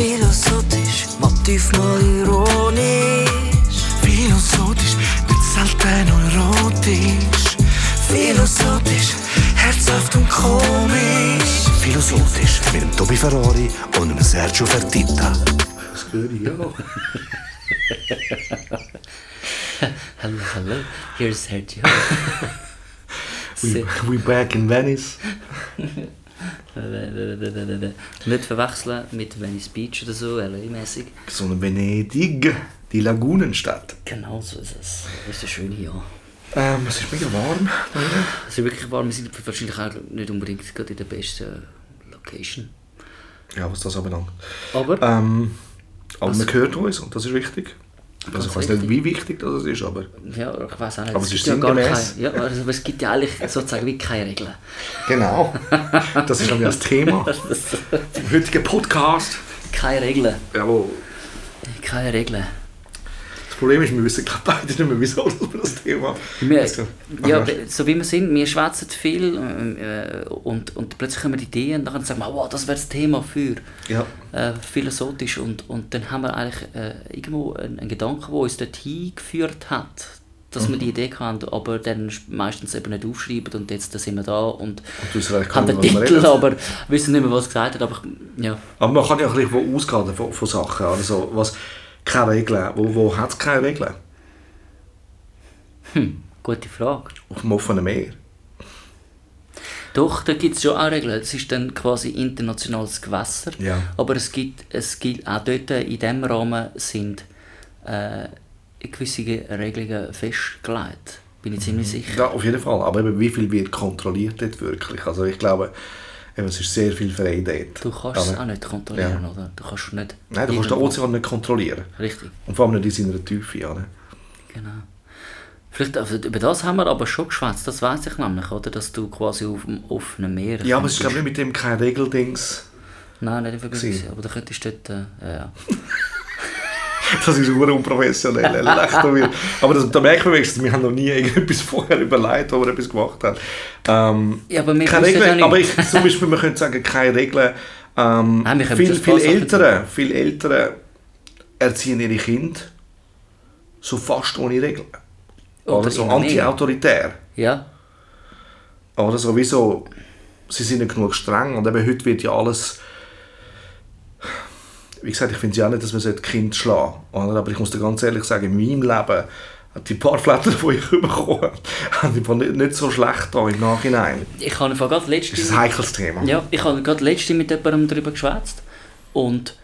Philosophisch, Motiv mal ironisch. Philosophisch, nicht selten erotisch. Philosophisch, herzhaft und komisch. Philosophisch mit dem Tobi Ferrari und dem Sergio Fertitta. Das höre ich auch. Hallo, hallo, hier ist Sergio. We, we back in Venice. Nicht verwechseln mit Venice Beach oder so, LA-mäßig. So Venedig, die Lagunenstadt. Genau so ist es. Das ist ein schönes Jahr. Ähm, es ist mega warm. Es ist wirklich warm, wir sind wahrscheinlich auch nicht unbedingt gerade in der besten Location. Ja, was das anbelangt. Aber Ähm, aber man hört uns und das ist wichtig. Also ich weiß nicht, wie wichtig das ist, aber ja, ich weiß auch nicht. Aber es gibt ist ja gar sinngemäß. keine, ja, also es gibt ja eigentlich sozusagen wie keine Regeln. genau. Das ist nämlich das Thema vom heutigen Podcast. Keine Regeln. Jawohl. Keine Regeln. Das Problem ist, wir wissen glaube beide nicht mehr, wieso wir das Thema Wir, Also, ja, so wie wir sind, wir schwätzen viel äh, und, und plötzlich haben wir Ideen und dann sagen wir, wow, das wäre das Thema für ja. äh, philosophisch und, und dann haben wir eigentlich äh, irgendwo einen, einen Gedanken, der uns dorthin geführt hat, dass wir die Mhm. Idee hatten, aber dann meistens eben nicht aufschreiben und jetzt sind wir da und, recht, haben den Titel, aber wissen nicht mehr, was gesagt hat, aber ja. Aber man kann ja ein bisschen ausgehen von, von Sachen. Also, was, keine Regeln. Wo, wo hat es keine Regeln? Gute Frage. Auf dem offenen Meer. Doch, da gibt es schon auch Regeln. Es ist dann quasi internationales Gewässer. Ja. Aber es gibt, es gibt auch dort in diesem Rahmen sind äh, gewisse Regelungen festgelegt. Bin ich ziemlich sicher. Ja, auf jeden Fall. Aber eben, wie viel wird kontrolliert dort wirklich? Also ich glaube, eben, es ist sehr viel frei dort. Du kannst es auch nicht kontrollieren, Ja. oder? Du kannst nicht. Nein, du kannst den Ozean nicht kontrollieren. Richtig, Und vor allem nicht in seiner Tiefe. Oder? genau. Vielleicht, also über das haben wir aber schon geschwätzt, das weiß ich nämlich, oder? Dass du quasi auf dem offenen Meer. Ja, aber es ist glaube ich mit dem kein Regeldings. Nein, nicht Vergleich. gewesen. Aber da könntest du dort. Äh, ja. Das ist super unprofessionell. Lacht er wieder. Aber das, da merkt man wenigstens, wir haben noch nie irgendetwas vorher überlegt, wo wir etwas gemacht haben. Ähm, Ja, aber wir keine Regeln, nicht. aber ich, zum Beispiel, man könnte sagen, keine Regeln. Ähm, Nein, wir viel, viel, Eltern, viel Eltern erziehen ihre Kinder so fast ohne Regeln. Oder Oder so anti-autoritär. ja, Oder sowieso, sie sind nicht genug streng und eben heute wird ja alles wie gesagt, ich finde ja auch nicht, dass man die Kind schlagen sollte. Aber ich muss dir ganz ehrlich sagen, in meinem Leben hat die paar Flatter, die ich bekommen habe, haben die nicht, nicht so schlecht da im Nachhinein. ich habe gerade Das letzte. ist ein heikles Thema. Ja, ich habe gerade letzte mit jemandem darüber geschwätzt und,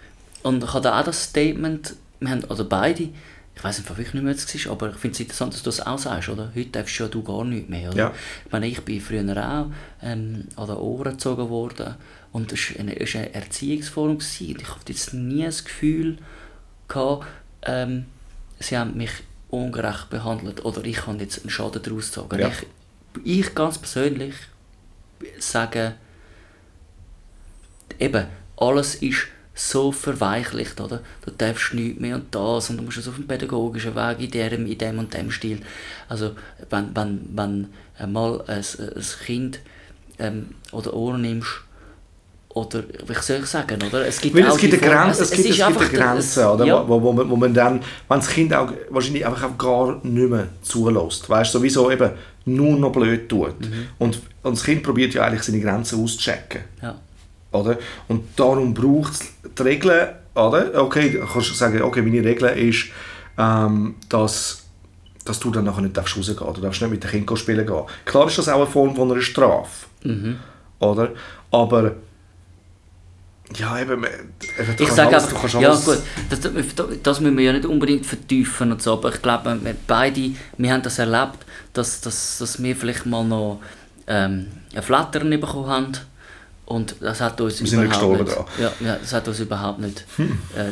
und ich hatte auch das Statement, wir haben, also beide, ich weiß nicht, wirklich nicht mehr, es war, aber ich finde es interessant, dass du das auch sagst, oder? Heute darfst ja du gar nichts mehr, oder? Ja. Ich meine, ich bin früher auch ähm, an den Ohren gezogen worden und es war eine, eine Erziehungsform gewesen. ich hatte jetzt nie das Gefühl gehabt, ähm, sie haben mich ungerecht behandelt oder ich habe jetzt einen Schaden daraus gezogen. Ja. Ich, ich ganz persönlich sage, eben, alles ist so verweichlicht, oder? Du darfst nichts mehr und das und du musst es auf dem pädagogischen Weg in dem, in dem und dem Stil. Also, wenn, wenn, wenn mal ein, ein Kind ähm, oder Ohren nimmst, oder, wie soll ich sagen, oder? Es gibt Weil es gibt eine Grenze, es, gibt, ist es gibt eine Grenze es- oder? ja. Wo, wo, man, wo man dann, wenn das Kind auch wahrscheinlich einfach auch gar nicht mehr zulässt, weißt du, sowieso eben nur noch blöd tut. Mhm. Und, und das Kind probiert ja eigentlich seine Grenzen auszuchecken. Ja. Oder? Und darum braucht es die Regeln, oder? Okay, du kannst sagen, okay, meine Regel ist, ähm, dass, dass du dann nachher nicht rausgehen darfst. Du darfst nicht mit dem Kind spielen gehen. Klar ist das auch eine Form von einer Strafe. Mhm. Oder? Aber ja, eben, eben, Ich sage alles- einfach, ja gut, das, das, müssen wir ja nicht unbedingt vertiefen und so, aber ich glaube, wir beide, wir haben das erlebt, dass, dass, dass wir vielleicht mal noch ähm, ein Flattern bekommen haben und das hat uns Wir überhaupt nicht, ja, ja, das hat uns überhaupt nicht äh,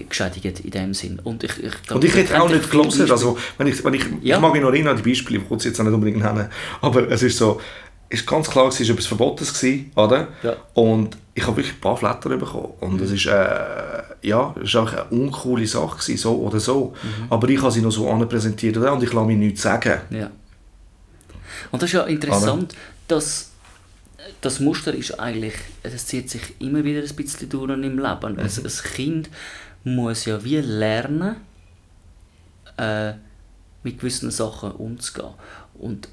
äh, geschädigt in dem Sinn. Und ich, ich, Und ich hätte auch nicht gelesen, also wenn ich, wenn ich, Ja. ich mag mich noch erinnern an die Beispiele, ich sie jetzt auch nicht unbedingt nennen, aber es ist so, ist ganz klar, es war etwas Verbotenes, gewesen, oder? Ja. Und ich habe wirklich ein paar Flatter bekommen und es ist, äh, ja, es ist auch eine uncoole Sache gewesen, so oder so, aber ich habe sie noch so anpräsentiert oder? und ich lasse mir nichts sagen. Ja. Und das ist ja interessant, dass das Muster ist eigentlich, es zieht sich immer wieder ein bisschen durch im Leben. Mhm. Ein, ein Kind muss ja wie lernen, äh, mit gewissen Sachen umzugehen. Und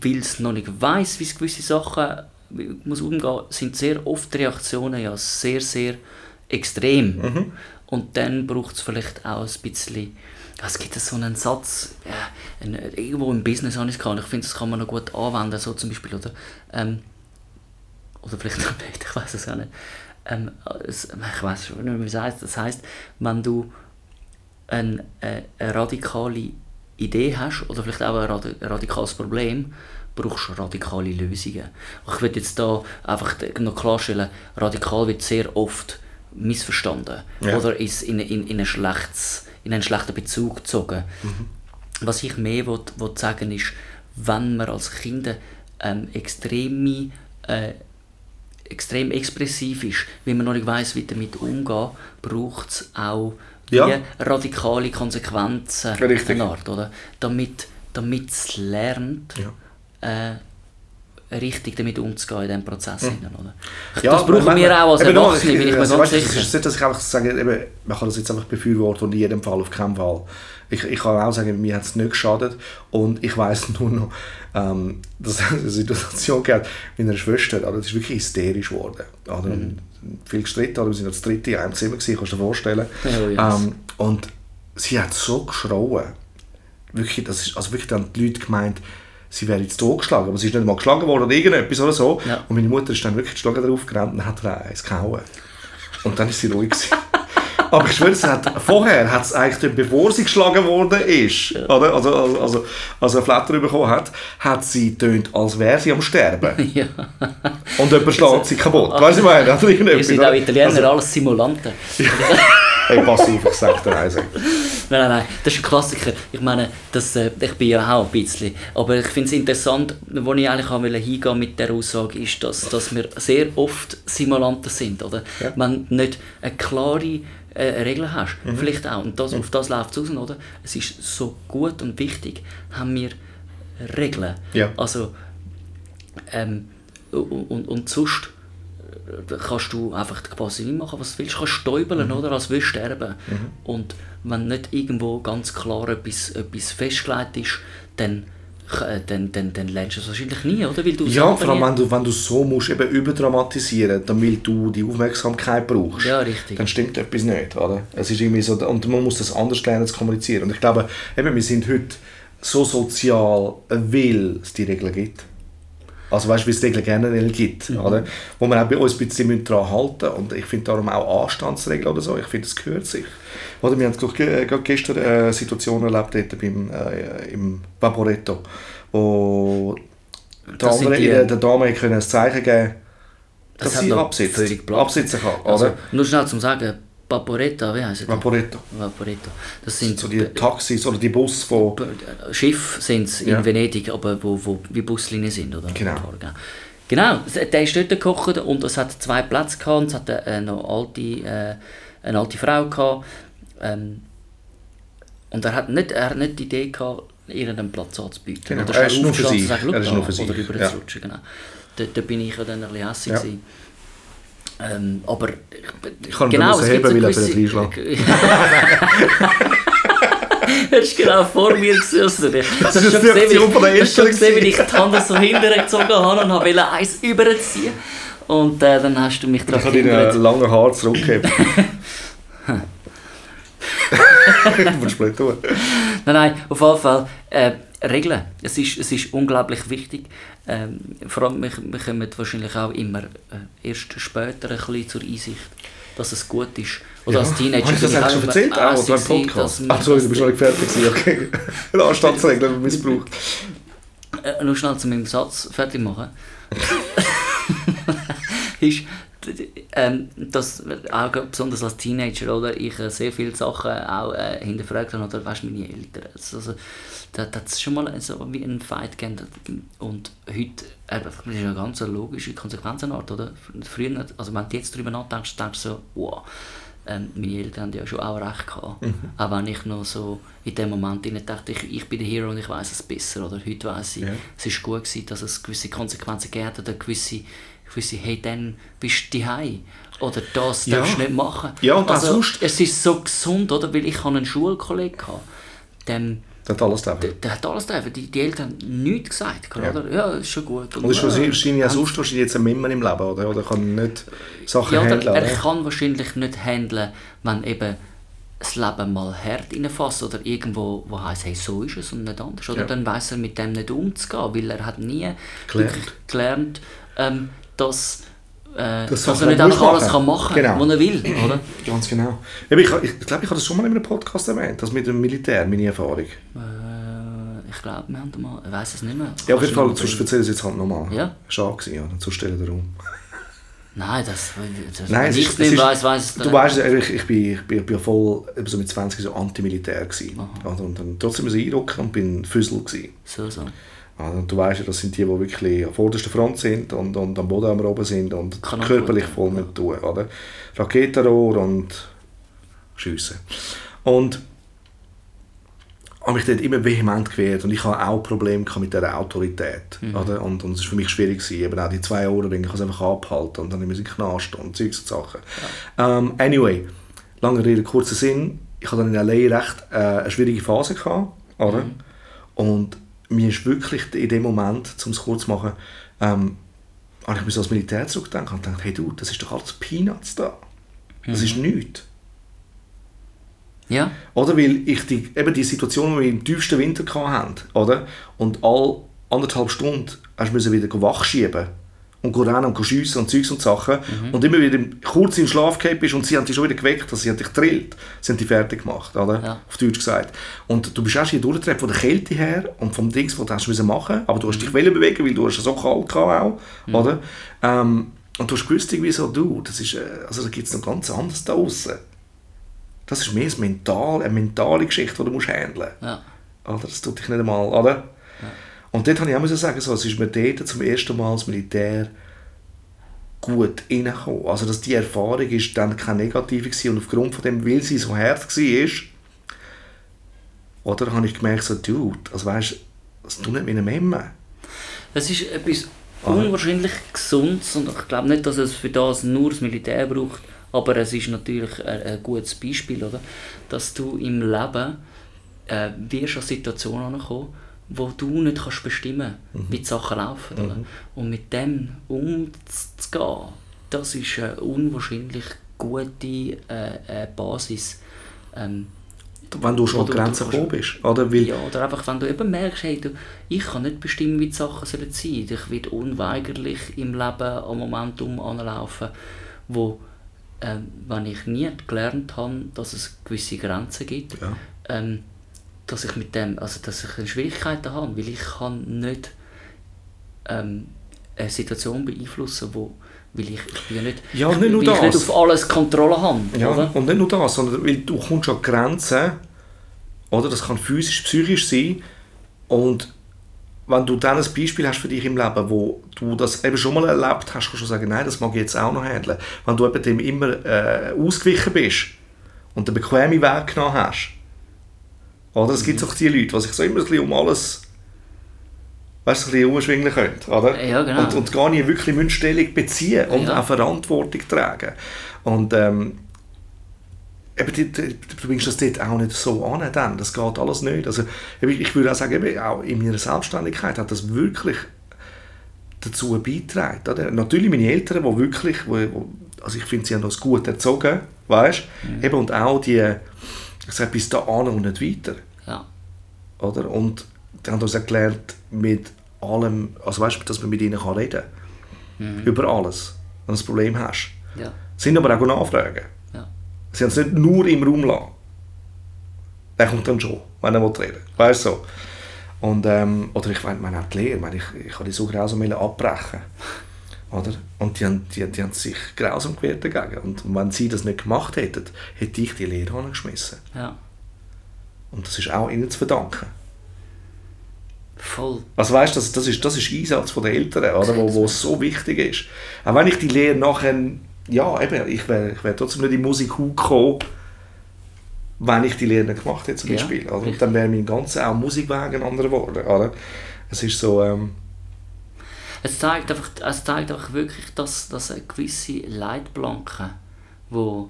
weil es noch nicht weiß, wie es gewisse Sachen muss umgehen, sind sehr oft Reaktionen ja sehr, sehr extrem. Mhm. Und dann braucht es vielleicht auch ein bisschen es gibt so einen Satz, ja, ein, irgendwo im Business habe ich es ich finde, das kann man noch gut anwenden, so zum Beispiel, oder, ähm, oder vielleicht noch nicht, ich weiß es auch nicht. Ähm, es, ich weiß schon nicht, wie es heißt. Das heißt, wenn du ein, äh, eine radikale Idee hast oder vielleicht auch ein radikales Problem, brauchst du radikale Lösungen. Ich würde jetzt da einfach noch klarstellen, radikal wird sehr oft missverstanden ja. oder ist in, in, in, ein schlechtes, in einen schlechten Bezug gezogen. Mhm. Was ich mehr will, will sagen ist, wenn man als Kinder ähm, extreme, äh, extrem expressiv ist, wie man noch nicht weiß, wie damit umgehen, braucht es auch ja. radikale Konsequenzen Richtig. Art, oder? Damit, damit es lernt, ja. äh, richtig damit umzugehen in diesem Prozess. Mhm. Oder? Ja, das brauchen wir auch als Erwachsene, bin ich mir also, ganz sicher. Es ist nicht, dass ich einfach sage, eben, man kann das jetzt einfach befürworten und in jedem Fall auf keinen Fall. Ich, ich kann auch sagen, mir hat es nicht geschadet und ich weiß nur noch, ähm, dass es eine Situation gab mit einer Schwester, also, das ist wirklich hysterisch geworden. Also, mhm. Viel gestritten, wir sind das dritte in einem Zimmer, gewesen, kannst du dir vorstellen. Oh, yes. ähm, und sie hat so geschrauen. Wirklich, das ist, also wirklich dann die Leute gemeint, sie wäre jetzt totgeschlagen, aber sie ist nicht mal geschlagen worden oder irgendetwas oder so. Ja. Und meine Mutter ist dann wirklich geschlagen drauf gerannt und hat ihr eins gehauen. Und dann ist sie ruhig gewesen. Aber ich schwöre, hat, vorher hat es eigentlich, bevor sie geschlagen worden ist, ja. oder? Also, also, also, also ein Flatter bekommen hat, hat sie tönt, als wäre sie am Sterben. Ja. Und jemand schlägt sie kaputt. Weißt du, was ich meine? Wir sind auch Italiener, also, alles Simulanten. hey, pass auf, ich sag dir eins. Nein, nein, nein, das ist ein Klassiker. Ich meine, das, äh, ich bin ja auch ein bisschen. Aber ich finde es interessant, wo ich eigentlich auch hingehen mit der Aussage, ist, dass, dass wir sehr oft Simulanten sind. Oder? Ja. Wenn nicht eine klare äh, Regel hast, Mhm. vielleicht auch, und das, auf das läuft es raus, oder? Es ist so gut und wichtig, haben wir Regeln. Ja. Also, ähm, und, und, und sonst kannst du einfach quasi nicht machen, was du willst. Du kannst stäubeln, Mhm. oder, als willst du sterben. Und wenn nicht irgendwo ganz klar etwas, etwas festgelegt ist, dann, äh, dann, dann, dann lernst du es wahrscheinlich nie, oder? Weil du Ja, vor allem wenn du, wenn du so musst, eben überdramatisieren damit du die Aufmerksamkeit brauchst. Ja, richtig. Dann stimmt etwas nicht, oder? Es ist irgendwie so, und man muss das anders lernen zu kommunizieren. Und ich glaube, eben, wir sind heute so sozial, weil es die Regeln gibt. Also weißt du, wie es Regeln generell gibt, oder? Wo man auch bei uns ein bisschen daran halten müssen. Und ich finde darum auch Anstandsregeln oder so, ich finde, das gehört sich. Oder wir haben ge gerade gestern eine Situation erlebt dort beim, äh, im Vaporetto, wo Das sind andere, die- äh, der Dame können ein Zeichen geben Das dass hat sie Platz. absitzen kann. Also, oder? nur schnell zum Sagen, Vaporetta, wie heisst das? Vaporetto. Vaporetto. Das sind So die Taxis oder die Busse von... Schiffe sind es in Ja. Venedig, aber wo, wo wie Buslinien sind, oder? Genau. Genau, der ist dort gekocht und es hat zwei Plätze gehabt es hat eine, noch alte, äh, eine alte Frau gehabt. Ähm, und er hat nicht, er hat nicht die Idee gehabt, ihr einen Platz anzubieten. Genau, Oder er ist nur für «Schau Er ist da», nur für sich, Oder rüber ja. rutschen, genau. Da, da bin ich ja dann ein bisschen hässlich. Ja. Ähm, aber Ich kann genau, es so weil er gewisse- vielleicht Er ist genau vor mir ich- Das ist schon die gesehen, wie Aktion von der ich- schon gesehen, wie ich die Hand so hintergezogen habe und wollte eins überziehen. Und äh, dann hast du mich Ich drauf kann deine langen Haare zurückgeben. du musst nicht tun. Nein, nein, auf jeden Fall. Äh, Regeln. Es ist, es ist unglaublich wichtig. Ähm, vor allem, wir, wir kommen wahrscheinlich auch immer äh, erst später ein bisschen zur Einsicht, dass es gut ist. Oder als Teenager Hast du das ich eigentlich schon erzählt? Auch, oder im Podcast? Ach, sorry, du bist noch nicht fertig. Okay. Anstandsregeln missbraucht. Äh, nur schnell zu meinem Satz fertig machen. ist, ähm, dass auch besonders als Teenager oder ich äh, sehr viele Sachen auch äh, hinterfragt habe oder weißt meine Eltern also da da hat es schon mal so wie einen Fight gegeben und heute äh, das ist eine ganz logische Konsequenzenart oder früher also wenn du jetzt darüber nachdenkst denkst du so wow ähm, meine Eltern haben ja schon auch recht gehabt. Mhm. Auch wenn ich noch so in dem Moment dachte, ich, ich bin der Hero und ich weiß es besser. Oder heute weiß ich, Ja. es ist gut gewesen, dass es gewisse Konsequenzen gegeben hat oder gewisse, gewisse hey, dann bist du daheim Oder das Ja. darfst du nicht machen. Ja, und also, sonst- Es ist so gesund, oder? Weil ich hatte einen Schulkollegen, gehabt, dem, Alles dafür. der, der hat alles dürfen. Die, die Eltern haben nichts gesagt. Ja. Oder? Ja, ist schon gut. Und ist ja, wahrscheinlich auch sonst wahrscheinlich jetzt ein Mimmer im Leben, oder? Oder kann nicht Sachen Ja, handeln, er oder? kann wahrscheinlich nicht handeln, wenn eben das Leben mal hart reinfasst oder irgendwo, wo heisst, hey, so ist es und nicht anders. Oder Ja. dann weiß er mit dem nicht umzugehen, weil er hat nie Gelernt. gelernt, ähm, dass, äh, Das dass er nicht einfach alles machen. kann machen Genau. was er will. Oder? Ganz genau. Ich, ich, ich glaube, ich habe das schon mal in einem Podcast erwähnt, das mit dem Militär, meine Erfahrung. Äh, ich glaube, wir haben mal, ich weiß es nicht mehr. Ja, auf jeden Fall, sonst ich es jetzt halt nochmal. Ja. Schade gewesen, ja, dann stellen den Raum. Nein, das, das Nein, ich nicht weiss es du weißt, ich, ich, bin, ich, bin, ich bin voll so mit 20 so antimilitär gewesen. Also, und dann trotzdem ein Eindruck und bin Füssel gewesen. So, so. Also, du weißt ja, das sind die, die wirklich an vorderster Front sind und, und am Boden am oben sind und Kann körperlich gut, voll ja. mit tun. Oder? Raketenrohr und Schiessen. Und habe mich dort immer vehement gewehrt und ich hatte auch Probleme mit dieser Autorität. Mhm. Oder? Und, und es war für mich schwierig, gewesen. eben auch die zwei Ohren, ich habe es einfach abgehalten und dann immer in den Knast und Zeugs und Sachen. Ähm, anyway, lange Rede, kurzer Sinn, ich hatte dann in L.A. recht äh, eine schwierige Phase gehabt, oder? Mhm. Und mir ist wirklich in dem Moment, um es kurz zu machen, ähm, habe ich mir so ans Militär zurückgedacht und gedacht, hey du, das ist doch alles Peanuts da. Das ist nichts. Ja, Oder weil ich die, eben die Situation, die wir im tiefsten Winter hatten, oder? Und all anderthalb Stunden hast du wieder wach schieben und gehen rennen und schiessen und Zeugs und Sachen. Und immer wieder kurz den Schlaf bist und sie haben dich schon wieder geweckt, also sie haben dich gedrillt. Sie haben dich fertig gemacht, oder? Ja. Auf Deutsch gesagt. Und du bist erst hier durchgetreten von der Kälte her und vom Dings, was du hast müssen machen aber du hast dich wollen bewegen, weil du hast so kalt gehabt auch, oder? Ähm, und du hast gewusst, irgendwie so, du, das ist, äh, also da gibt es noch ganz anderes da draussen. Das ist mehr ein mental, eine mentale Geschichte, die du musst handeln ja. musst. Das tut dich nicht einmal, oder? Und dort habe ich auch müssen sagen, so, es ist mir dort zum ersten Mal das Militär gut reingekommen. Also dass die Erfahrung ist dann keine negative gewesen und aufgrund von dem, weil sie so hart war, oder, habe ich gemerkt, so, dude, also weißt, das tut nicht wie eine Memme. Das ist etwas Ah. unwahrscheinlich Gesundes und ich glaube nicht, dass es für das nur das Militär braucht, aber es ist natürlich ein, ein gutes Beispiel, oder? dass du im Leben äh, wirst an Situationen kommen, wo du nicht kannst bestimmen wie die Sachen laufen. Oder? Und mit dem umzugehen, das ist eine unwahrscheinlich gute äh, äh, Basis. Ähm, Wenn du schon an Oder die du Grenze kannst- gekommen bist. Oder? Weil, ja, oder einfach, wenn du eben merkst, hey, du, ich kann nicht bestimmen, wie die Sachen sollen sein. Ich werde unweigerlich im Leben am Momentum anlaufen, wo, ähm, wenn ich nie gelernt habe, dass es gewisse Grenzen gibt, Ja. ähm, dass ich mit dem, also dass ich Schwierigkeiten habe, weil ich kann nicht ähm, eine Situation beeinflussen, wo, weil ich, ich ja nicht, Ja, ich, nicht nur ich nicht das. auf alles Kontrolle habe, Ja, oder? und nicht nur das, sondern weil du kommst an Grenzen, oder? Das kann physisch, psychisch sein. Und wenn du dann ein Beispiel hast für dich im Leben, wo du das eben schon mal erlebt hast, kannst du sagen, nein, das mag ich jetzt auch noch handeln. Wenn du eben dem immer äh, ausgewichen bist und den bequemen Weg genommen hast, oder? Es gibt auch die Leute, die sich so immer ein bisschen um alles weißt, ein bisschen umschwingen können, oder? Ja, genau. Und, und gar nicht wirklich müssen Stellung beziehen und Ja. auch Verantwortung tragen. Und ähm, eben, die, die, du bringst das dort auch nicht so an, dann. das geht alles nicht. Also, ich würde auch sagen, eben, auch in meiner Selbstständigkeit hat das wirklich dazu beigetragen. Oder? Natürlich meine Eltern, die wirklich, wo, also ich finde, sie haben uns gut erzogen, weißt? Eben, und auch die, ich sage, bis da an und nicht weiter. Ja. Oder? Und die haben uns erklärt, mit allem, also weißt, dass man mit ihnen kann reden kann. Über alles, wenn du ein Problem hast. Ja. Sind aber auch nachfragen. Ja. Sie haben es nicht nur im Raum lassen. Der kommt dann schon, wenn er will reden Weißt du so? Und, ähm, oder ich meine, auch die Lehre, ich, ich, habe die so grausam wollen abbrechen. Oder? Und die haben, die, die haben sich grausam gewehrt dagegen. Und wenn sie das nicht gemacht hätten, hätte ich die Lehre angeschmissen. ja. Und das ist auch ihnen zu verdanken. Voll. Also weißt, das, das, ist, das ist Einsatz von der Eltern, oder, wo, wo so wichtig ist. Auch wenn ich die Lehre nachher ja, eben, ich wäre ich wär trotzdem nicht in die Musik gekommen, wenn ich die Lehre nicht gemacht hätte zum Ja, Beispiel. Oder? richtig. Und dann wäre mein ganzer auch Musikweg ein anderer geworden. Oder? Es ist so, ähm, Es zeigt einfach, es zeigt einfach wirklich, dass, dass eine gewisse Leitplanken, die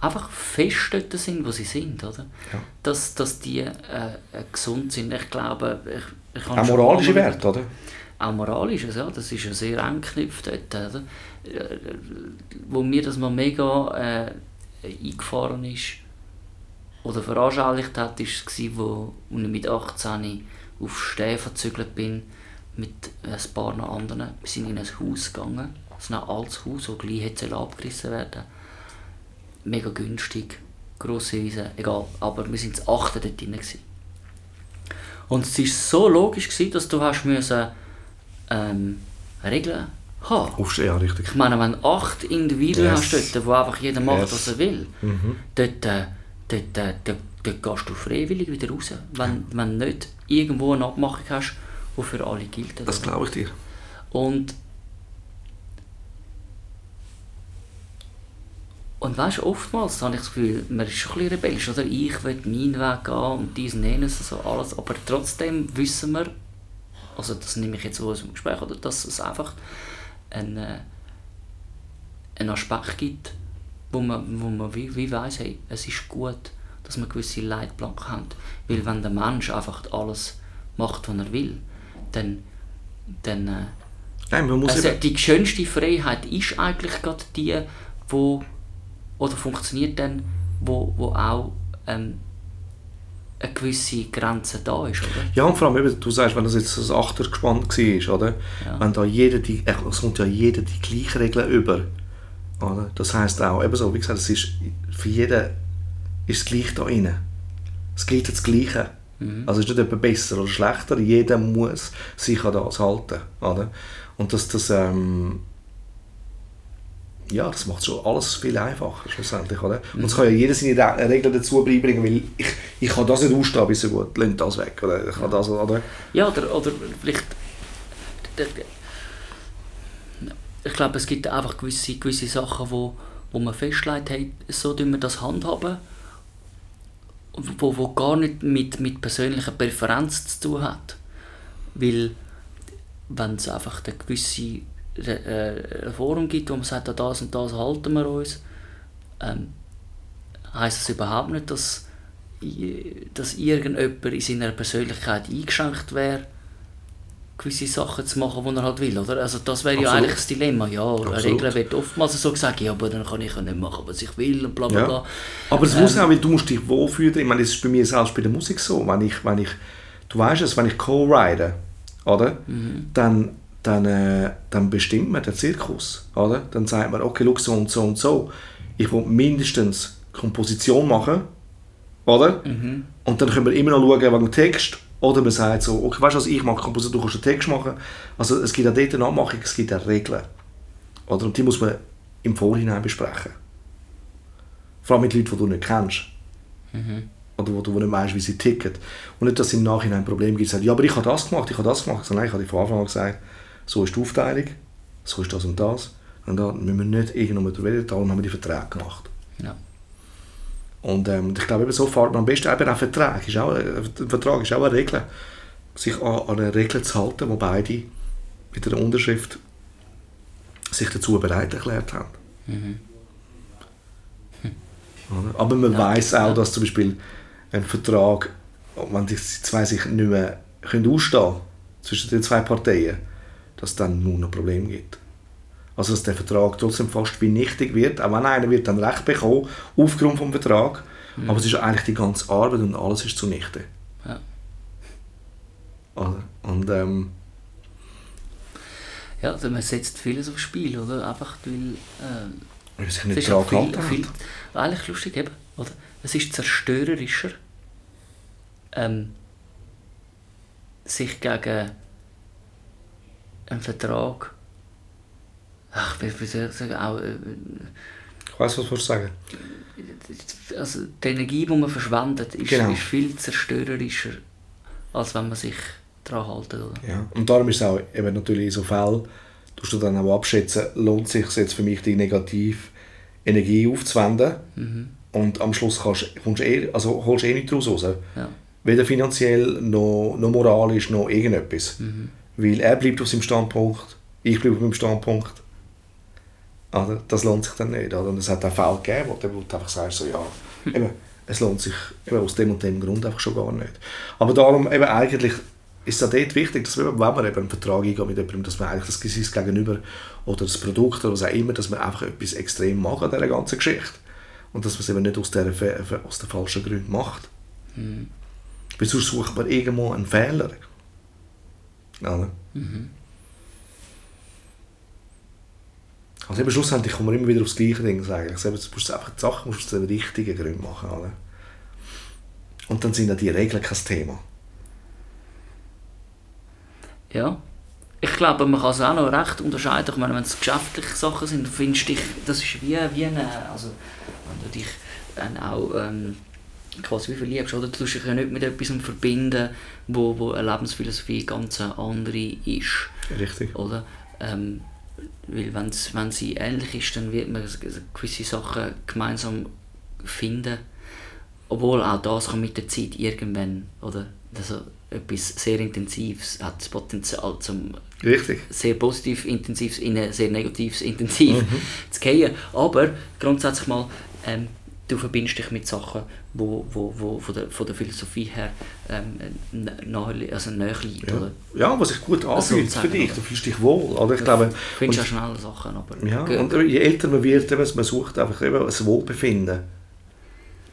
einfach fest dort sind, wo sie sind, oder? Ja. Dass, dass die äh, äh, gesund sind. Ich glaube, ich, ich auch moralische Werte, oder? Auch moralisches, ja, das ist ja sehr eng geknüpft dort, oder? Äh, Wo mir das mal mega äh, eingefahren ist, oder veranschaulicht hat, ist es, wo als ich mit 18 auf Stäfen gezügelt bin, mit ein paar anderen. Wir sind in ein Haus gegangen, so ein altes Haus, das gleich hätte abgerissen werden Mega günstig, grosse Wiese, egal, aber wir sind das achte dort drin. Gewesen. Und es war so logisch, gewesen, dass du hast müssen, ähm, Regeln haben ja, richtig. ich meine, wenn du acht Individuen Yes. hast, dort, wo einfach jeder macht, Yes. was er will, dort, äh, dort, äh, dort, dort gehst du freiwillig wieder raus. Wenn, wenn du nicht irgendwo eine Abmachung hast, die für alle gilt. Das glaube ich dir. Und, und weißt du, oftmals habe ich das Gefühl, man ist schon ein bisschen rebellisch, oder? Ich will meinen Weg gehen und diesen, jenes, so alles. Aber trotzdem wissen wir, also das nehme ich jetzt so aus dem Gespräch, oder, dass es einfach einen, äh, einen Aspekt gibt, wo man, wo man wie, wie weiss, hey, es ist gut, dass wir gewisse Leitplanken haben. Weil wenn der Mensch einfach alles macht, was er will, dann, dann äh, Nein, man muss also die schönste Freiheit ist eigentlich gerade die, wo oder funktioniert dann, wo, wo auch ähm, eine gewisse Grenze da ist, oder? Ja, und vor allem, eben, du sagst, wenn das jetzt das Achter gespannt war, oder? Ja. Wenn da jeder die, äh, es kommt ja jeder die gleichen Regeln über. Oder? Das heisst auch, eben so, wie gesagt, es ist, für jeden ist es gleich da drin. Es gilt das Gleiche. Also es ist nicht jemand besser oder schlechter, jeder muss sich an das halten. Oder? Und das, das, ähm, ja, das macht schon alles viel einfacher schlussendlich, oder? Und es kann ja jeder seine Re- Regeln dazu beibringen, weil ich, ich kann das nicht ausstehen, bis so gut, lass das weg, oder? Ich kann das, oder? Ja, oder, oder vielleicht. Ich glaube, es gibt einfach gewisse, gewisse Sachen, wo, wo man festlegt, hey, so tun wir das handhaben, wo, wo gar nicht mit, mit persönlicher Präferenz zu tun hat. Weil, wenn es einfach eine gewisse äh, Forum gibt, wo man sagt, an das und das halten wir uns, ähm, heisst das überhaupt nicht, dass, dass irgendjemand in seiner Persönlichkeit eingeschränkt wäre, gewisse Sachen zu machen, die er halt will, oder? Also das wäre ja eigentlich das Dilemma, ja. Absolut. Regel wird oftmals so gesagt, ja, aber dann kann ich ja nicht machen, was ich will und bla bla bla. Ja. Aber es muss Ähm, auch, weil du musst dich wohlfühlen. Ich meine, das ist bei mir selbst bei der Musik so. Wenn ich, wenn ich, du weißt es, wenn ich co-ride, oder? Mhm. Dann, dann, äh, dann bestimmt man den Zirkus, oder? Dann sagt man, okay, schau, so und so und so. Ich will mindestens Komposition machen, oder? Mhm. Und dann können wir immer noch schauen wegen Text. Oder man sagt so, okay, weißt du was, ich mache Komposition, du kannst den Text machen. Also es gibt auch dort eine Abmachung, es gibt auch Regeln. Oder? Und die muss man im Vorhinein besprechen. Vor allem mit Leuten, die du nicht kennst. Oder wo du nicht weißt, wie sie ticken. Und nicht, dass es im Nachhinein ein Problem gibt, sagen, ja, aber ich habe das gemacht, ich habe das gemacht. Sondern nein, ich habe von Anfang an gesagt, so ist die Aufteilung, so ist das und das. Und da müssen wir nicht irgendwann darüber reden, darum haben wir die Verträge gemacht. Ja. Und ähm, ich glaube, eben so fährt man am besten eben auch Vertrag. Ist auch, ein Vertrag ist auch eine Regel. Sich an, an eine Regel zu halten, wo beide mit einer Unterschrift sich dazu bereit erklärt haben. Oder? Aber man weiß auch, dass zum Beispiel ein Vertrag, wenn die zwei sich nicht mehr können ausstehen können, zwischen den zwei Parteien, dass es dann nur noch Probleme gibt. Also dass der Vertrag trotzdem fast wie nichtig wird, auch wenn einer wird dann Recht bekommen, aufgrund vom Vertrag, aber es ist eigentlich die ganze Arbeit und alles ist zunichte. Ja. Oder? Und ähm, Ja, also man setzt vieles aufs Spiel, oder? Einfach weil... Äh, weil sich es nicht ist daran auch viel, viel, eigentlich lustig eben, oder? Es ist zerstörerischer, ähm, sich gegen einen Vertrag, ach, wie soll ich sagen, auch, äh, Ich weiß, was du sagen also die Energie, die man verschwendet, ist, Genau. ist viel zerstörerischer, als wenn man sich daran hält, oder? Ja. Und darum ist es auch eben natürlich in so Fällen tust du dann auch abschätzen, lohnt sich jetzt für mich die negative Energie aufzuwenden und am Schluss kannst, kommst eh, also holst du eh nicht daraus raus. Ja. Weder finanziell, noch, noch moralisch, noch irgendetwas. Weil er bleibt auf seinem Standpunkt, ich bleibe auf meinem Standpunkt. Oder? Das lohnt sich dann nicht. Oder? Und es hat auch Fälle gegeben, wo du einfach sagst, so, ja, eben, es lohnt sich eben aus dem und dem Grund einfach schon gar nicht. Aber darum eben eigentlich ist es dort wichtig, dass wir, wenn man eben einen Vertrag eingeht mit jemandem, dass man eigentlich das sein Gegenüber oder das Produkt oder was auch immer, dass man einfach etwas extrem mag an dieser ganzen Geschichte. Und dass man es eben nicht aus, der, aus den falschen Gründen macht. Weil sonst sucht man irgendwo einen Fehler. Oder? Also eben schlussendlich kommen wir immer wieder aufs gleiche Ding sagen. Ich sage, du musst einfach die Sachen musst du aus den richtigen Gründen machen. Oder? Und dann sind ja die Regeln kein Thema. Ja. Ich glaube, man kann es auch noch recht unterscheiden. Ich meine, wenn es geschäftliche Sachen sind, findest du dich, das ist wie, wie eine, also wenn du dich dann auch ähm, quasi wie verliebst, oder? Du tust dich ja nicht mit etwas verbinden, wo, wo eine Lebensphilosophie ganz andere ist, Richtig. oder? Ähm, weil wenn sie ähnlich ist, dann wird man gewisse Sachen gemeinsam finden. Obwohl auch das kann mit der Zeit irgendwann, oder? Also etwas sehr Intensives hat das Potenzial zum Richtig. sehr positiv intensives in ein sehr negatives intensiv zu gehen. Aber grundsätzlich mal, ähm, du verbindest dich mit Sachen, wo, wo, wo von, der, von der Philosophie her ähm, nahe, also näher liegt. Ja. Oder? ja, was sich gut anfühlt für dich. Du fühlst dich wohl. Oder? Ich glaube, Du findest und- auch schnell Sachen, aber Ja, und je älter man wird, eben, man sucht einfach eben ein Wohlbefinden.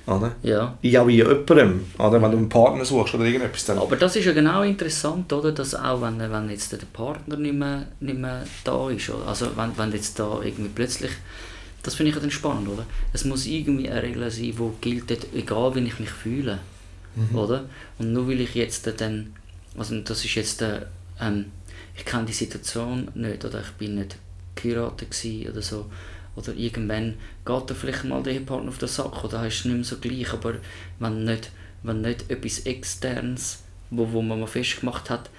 Oder? ja. Ja, wie jemandem. Oder? Wenn du einen Partner suchst oder irgendetwas, dann... Aber das ist ja genau interessant, oder? Dass auch wenn, wenn jetzt der Partner nicht mehr, nicht mehr da ist, oder? also wenn, wenn jetzt da irgendwie plötzlich, das finde ich dann spannend, oder? Es muss irgendwie eine Regel sein, die gilt, egal wie ich mich fühle, oder? Und nur weil ich jetzt dann, also das ist jetzt, äh, ähm, ich kenne die Situation nicht, oder ich bin nicht geheiratet oder so, oder irgendwann geht da vielleicht mal der Ehepartner auf den Sack, oder ist es nicht mehr so gleich, aber wenn nicht, wenn nicht etwas Externes, wo, wo man mal festgemacht hat,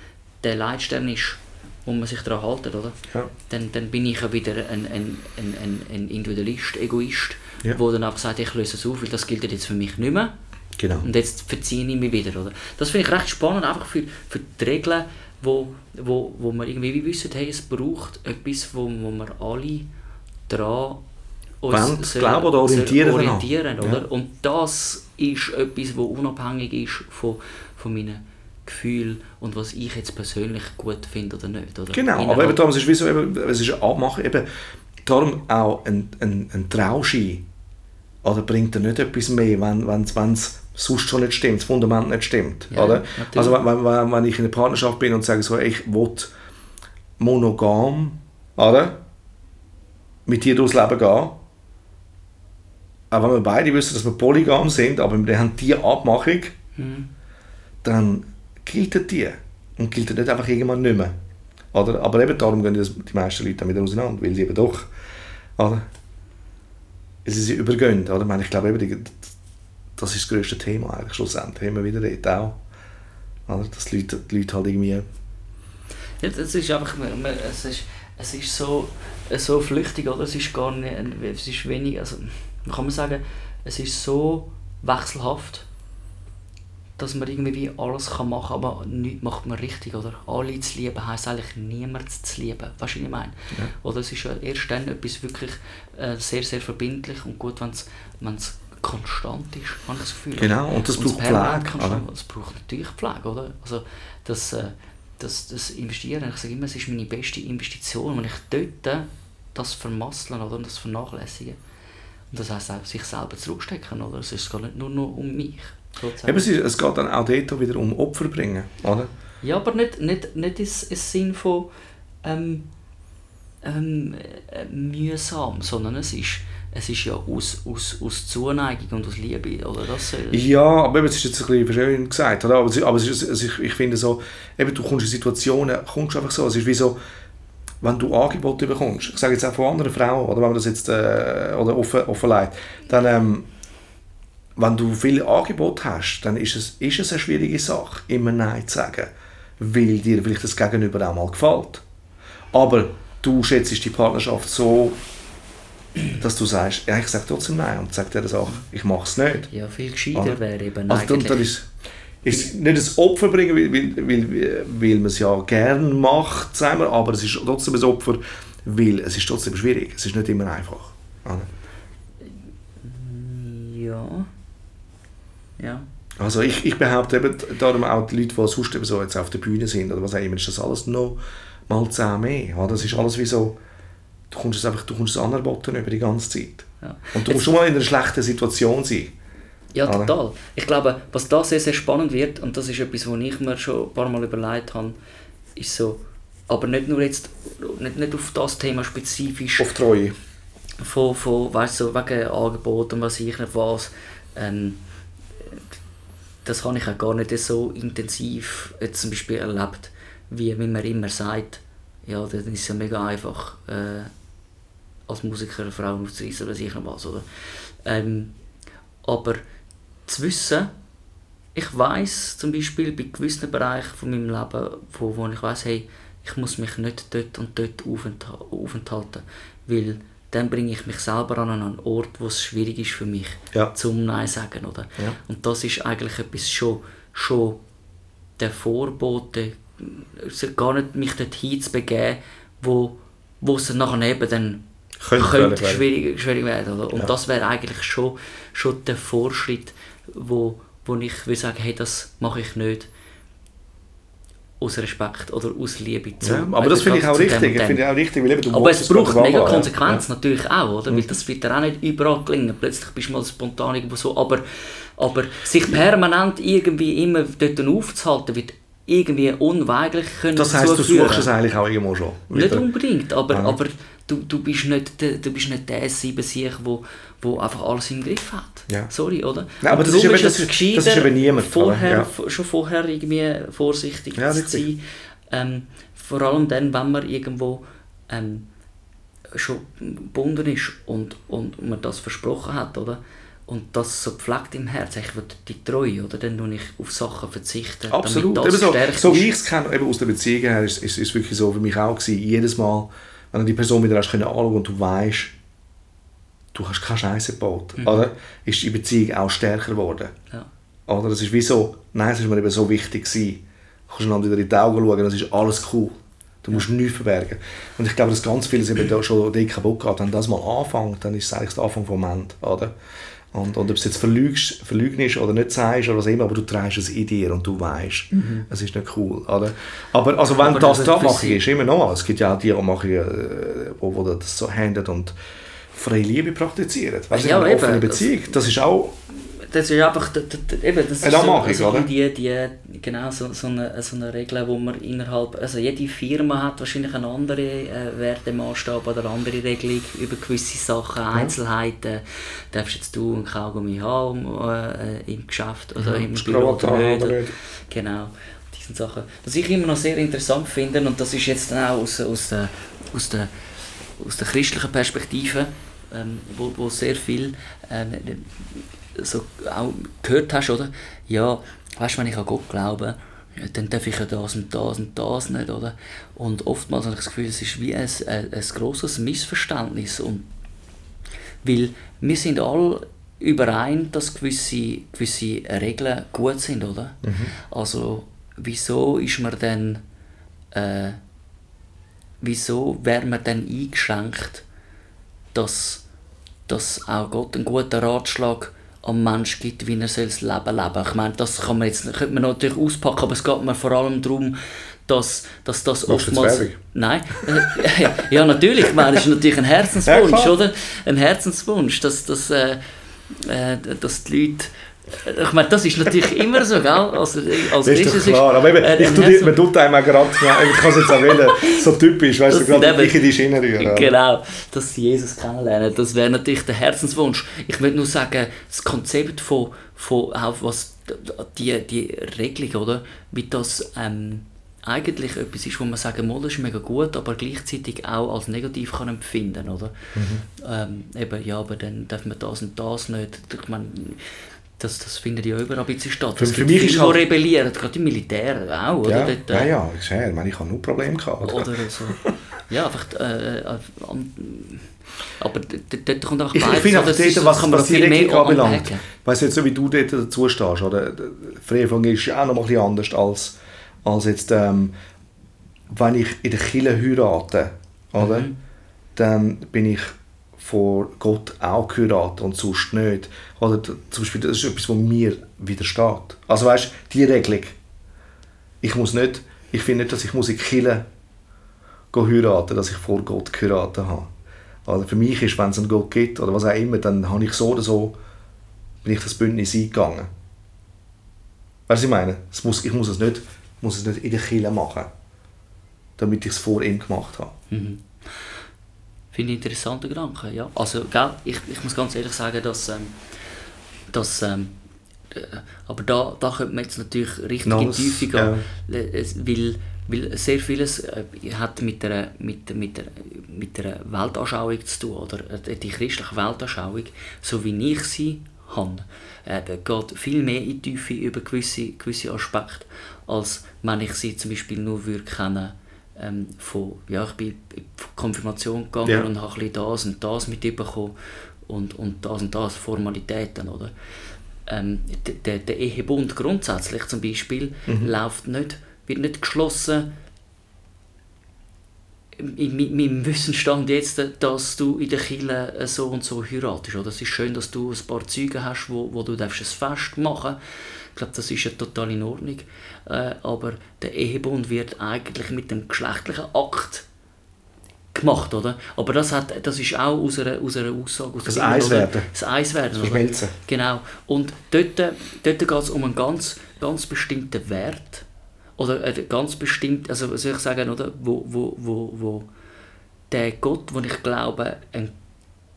der Leitstern ist, wo man sich daran haltet, oder? Ja. Dann, dann bin ich ja wieder ein, ein, ein, ein, ein Individualist, Egoist, Ja. wo dann auch sagt, ich löse es auf, weil das gilt jetzt für mich nicht mehr. Genau. Und jetzt verziehe ich mich wieder, oder? Das finde ich recht spannend, einfach für, für die Regeln, wo, wo, wo man irgendwie wie wissen, hey, es braucht etwas, wo, wo wir alle Wollen, sollen- glauben oder orientieren daran. orientieren oder? Ja. Und das ist etwas, wo unabhängig ist von, von meinen Gefühlen und was ich jetzt persönlich gut finde oder nicht. Oder? Genau, Innerhalb- aber eben darum, es ist wie so, eben, es ist eine Abmachung, eben, darum auch ein, ein, ein Trauschein, oder bringt er nicht etwas mehr, wenn es sonst schon nicht stimmt, das Fundament nicht stimmt, Ja, oder? natürlich. Also wenn, wenn, wenn ich in einer Partnerschaft bin und sage so, ich will monogam, oder? Mit dir durchs Leben gehen, auch wenn wir beide wissen, dass wir polygam sind, aber wir haben diese Abmachung, Mhm. dann gilt die. Und gilt nicht einfach irgendwann nicht mehr. Oder? Aber eben darum gehen die meisten Leute wieder auseinander, weil sie eben doch oder? sie sie übergehen. Oder? Ich, meine, ich glaube, eben, die, das ist das grösste Thema eigentlich schlussendlich. Immer wieder dort auch. Oder? Dass die Leute, die Leute halt irgendwie... Das ist einfach, es ist, es ist so, so flüchtig, oder? Es ist gar nicht, es ist wenig, also, kann man sagen, es ist so wechselhaft, dass man irgendwie wie alles kann machen kann, aber nichts macht man richtig, oder? Alle zu lieben heisst eigentlich niemand zu lieben, weißt du, was ich meine? Oder es ist ja erst dann etwas wirklich äh, sehr, sehr verbindlich und gut, wenn es konstant ist, habe ich das Gefühl. Genau, und das braucht permanent Pflege, konstant- oder? es braucht natürlich Pflege, oder? Also das, äh, das, das Investieren, ich sage immer, es ist meine beste Investition, wenn ich dort das vermasseln oder das vernachlässigen. Und das heisst auch, sich selber zurückstecken, oder? Es ist gar nicht nur noch um mich. Eben, es, geht dann auch dort wieder um Opfer bringen. Oder? Ja, aber nicht, nicht, nicht im Sinn von ähm, ähm, äh, mühsam, sondern es ist, es ist ja aus, aus, aus Zuneigung und aus Liebe, oder? Das Ja, aber eben, es ist jetzt ein bisschen verschön gesagt, oder? aber, es, aber es ist, es ist, ich finde so, eben, du kommst in Situationen, kommst einfach so, es ist wie so, wenn du Angebote bekommst, ich sage jetzt auch von anderen Frauen, oder wenn man das jetzt äh, oder offen, dann, ähm, wenn du viele Angebote hast, dann ist es, ist es eine schwierige Sache, immer Nein zu sagen, weil dir vielleicht das Gegenüber auch mal gefällt. Aber du schätzt die Partnerschaft so, dass du sagst, ja, ich sage trotzdem Nein und sage dir das auch, ich mache es nicht. Ja, viel gescheiter wäre eben Also eigentlich... dann ist, ist nicht ein Opfer bringen, weil, weil, weil, weil man es ja gern macht, sagen wir, aber es ist trotzdem ein Opfer, weil es ist trotzdem schwierig. Es ist nicht immer einfach. Ja. Ja. Also ich, ich behaupte eben, darum auch die Leute, die sonst eben so jetzt auf der Bühne sind, oder was auch immer, ist das alles noch mal zehn mehr. Oder? Das ist alles wie so, du kommst es einfach, du kommst es anerboten über die ganze Zeit. Ja. Und du musst schon mal in einer schlechten Situation sein. Ja, Oder? total. Ich glaube, was da sehr, sehr spannend wird, und das ist etwas, was ich mir schon ein paar Mal überlegt habe, ist so, aber nicht nur jetzt, nicht, nicht auf das Thema spezifisch, Auf Treue. von, von weißt du, wegen Angeboten, was ich nicht was, ähm, das habe ich auch gar nicht so intensiv jetzt zum Beispiel erlebt, wie wenn man immer sagt, ja, dann ist es ja mega einfach, äh, als Musiker eine Frau aufzureißen oder sicher was, oder? Ähm, aber zu wissen, ich weiß zum Beispiel bei gewissen Bereichen von meinem Leben, wo, wo ich weiß, hey, ich muss mich nicht dort und dort aufentha- aufenthalten, weil dann bringe ich mich selber an einen Ort, wo es schwierig ist für mich, Ja. zum Nein sagen, oder? Ja. Und das ist eigentlich etwas schon, schon der Vorbote, also gar nicht mich dorthin zu begeben, wo, wo es dann nachher eben dann Könnte könnte, schwierig, schwierig werden. Oder? Und Ja. das wäre eigentlich schon, schon der Vorschritt, wo, wo ich will sagen, hey, das mache ich nicht aus Respekt oder aus Liebe zu. Ja, aber das finde ich auch dem richtig. Ich dem. finde ich auch richtig, weil eben du Aber es braucht mega machen, ja. Konsequenz natürlich auch, oder? Weil das wird dir auch nicht überall gelingen. Plötzlich bist du mal spontan irgendwo so. Aber, aber sich permanent irgendwie immer dort aufzuhalten, wird irgendwie unweigerlich können Das heisst, du suchst es eigentlich auch irgendwo schon. Nicht Wieder. unbedingt, aber, Ja. aber du, du bist nicht der, du bist nicht der Siebensieg, wo, wo einfach alles im Griff hat. Ja. Sorry, oder? Nein, aber das ist eben- das das ist eben niemand, Vorher? Ja. Schon vorher irgendwie vorsichtig Ja, zu sein. Ähm, vor allem dann, wenn man irgendwo ähm, schon gebunden ist und, und man das versprochen hat, oder? Und das so pflegt im Herzen, ich will die Treue, oder? Dann tue ich auf Sachen verzichten, Absolut. damit das Eben so, so wie ich es kenne, eben aus der Beziehung her, ist es wirklich so für mich auch gewesen. Jedes Mal, wenn du die Person wieder hast können anschauen und du weißt, du hast keine Scheiße gebaut, Mhm. oder? Ist die Beziehung auch stärker geworden. Ja. Oder? Das ist wie so, nein, es ist mir eben so wichtig gewesen. Du kannst einander wieder in die Augen schauen, das ist alles cool. Du musst nichts verbergen. Und ich glaube, dass ganz vieles eben da schon dort kaputt geht. Wenn das mal anfängt, dann ist es eigentlich der Anfang vom Ende. Oder? Und, und ob es jetzt verlügst, verlügnest oder nicht sagst oder was immer, aber du trägst es in dir und du weißt, es ist nicht cool. Oder? Aber also wenn Aber das das mache ist, immer noch. Es gibt ja auch die, die machen, äh, wo, wo das so handeln und freie Liebe praktizieren. Weißt du, Ja, eine eben, offene Beziehung. Das ist auch Das ist einfach, eben, das ist so, Anmachung, so oder? die, die, genau, so, so, eine, so eine Regel, wo man innerhalb, also jede Firma hat wahrscheinlich eine andere äh, Wertemaßstab oder andere Regelung über gewisse Sachen, Einzelheiten. Darfst jetzt du ein Kaugummi haben äh, im Geschäft oder im das Büro nicht. oder nicht. Genau, diese Sachen. Was ich immer noch sehr interessant finde, und das ist jetzt dann auch aus, aus, der, aus, der, aus der christlichen Perspektive, ähm, wo, wo sehr viel ähm, so auch gehört hast, oder? Ja, weißt du, wenn ich an Gott glaube, dann darf ich ja das und das und das nicht, oder? Und oftmals habe ich das Gefühl, es ist wie ein, ein, ein grosses Missverständnis. Und weil wir sind alle überein, dass gewisse, gewisse Regeln gut sind, oder? Also, wieso ist man dann, äh, wieso wäre man dann eingeschränkt, dass, dass auch Gott einen guten Ratschlag am Mensch gibt, wie er das Leben leben Ich meine, das kann man jetzt, könnte man natürlich auspacken, aber es geht mir vor allem darum, dass, dass das Machst oftmals... Nein, ja, ja natürlich, ich meine, das ist natürlich ein Ja, Herzenswunsch, klar. oder? Ein Herzenswunsch, dass, dass, äh, äh, dass die Leute... Ich meine, das ist natürlich immer so, gell? Also, als Das ist klar. Aber eben, ich ein tu dir, man tut einem auch gerade, ich kann es jetzt auch wählen, so typisch, weißt du, gerade dich in die Schiene rühren. Genau, dass sie Jesus kennenlernen. Das wäre natürlich der Herzenswunsch. Ich würde nur sagen, das Konzept von, von was die, die Regelung, oder? Wie das ähm, eigentlich etwas ist, wo man sagen muss, ist mega gut, aber gleichzeitig auch als negativ kann empfinden, oder? Ähm, eben, ja, aber dann darf man das und das nicht. Ich meine, das, das findet ja überall ein bisschen statt. Für- Es für mich viele, ist die halt- rebellieren, gerade im Militär auch, oder? Ja, Dort, ja, äh, ja, ich, sage, ich meine, ich habe nur Probleme gehabt. Oder? oder so. Ja, einfach. Äh, äh, aber dort kommt einfach Ich, ich beides, finde auch Es dort, was, was die Regelung anbelangt, weißt du, jetzt so wie du dort dazu stehst, oder? Verehung ist ja auch noch mal ein bisschen anders als, als jetzt, ähm, wenn ich in der Kirche heirate, oder? Mhm. Dann bin ich vor Gott auch geheiratet und sonst nicht. Oder zum Beispiel, das ist etwas, was mir widersteht. Also weißt du, die Regelung. Ich muss nicht, ich finde nicht, dass ich muss in gehen heiraten, dass ich vor Gott geheiratet habe. Also für mich ist, wenn es einen Gott gibt oder was auch immer, dann habe ich so oder so, bin ich das Bündnis eingegangen. Weißt du, ich meine? Es muss, ich muss es, nicht, muss es nicht in der Kirche machen, damit ich es vor ihm gemacht habe. Finde ich interessanter Gedanke, ja. Also, gell, ich, ich muss ganz ehrlich sagen, dass, ähm, dass ähm, äh, aber da, da könnte man jetzt natürlich richtig Noch in die Tiefe gehen, Es- weil, weil sehr vieles äh, hat mit der, mit, mit, der, mit der Weltanschauung zu tun, oder äh, die christliche Weltanschauung, so wie ich sie habe, äh, geht viel mehr in die Tiefe über gewisse, gewisse Aspekte, als wenn ich sie zum Beispiel nur würde kennen ähm, von, ja, ich bin in die Konfirmation gegangen Ja. und habe ein das und das mitbekommen und, und das und das, Formalitäten, oder? Ähm, der, der Ehebund grundsätzlich zum Beispiel läuft nicht, wird nicht geschlossen in in meinem Wissensstand jetzt, dass du in der Kirche äh, so und so heiratest. Oder? Es ist schön, dass du ein paar Zeugen hast, wo, wo du darfst ein Fest machen Ich glaube, das ist ja total in Ordnung. Äh, aber der Ehebund wird eigentlich mit dem geschlechtlichen Akt gemacht, oder? Aber das, hat, das ist auch aus einer, aus einer Aussage aus Das? Eiswerden. Das Eiswerden. Das oder? Verschmelzen. Genau. Und dort, dort geht es um einen ganz, ganz bestimmten Wert. Oder einen ganz bestimmt, also was soll ich sagen, oder? Wo, wo, wo, wo der Gott, wo ich glaube, ein,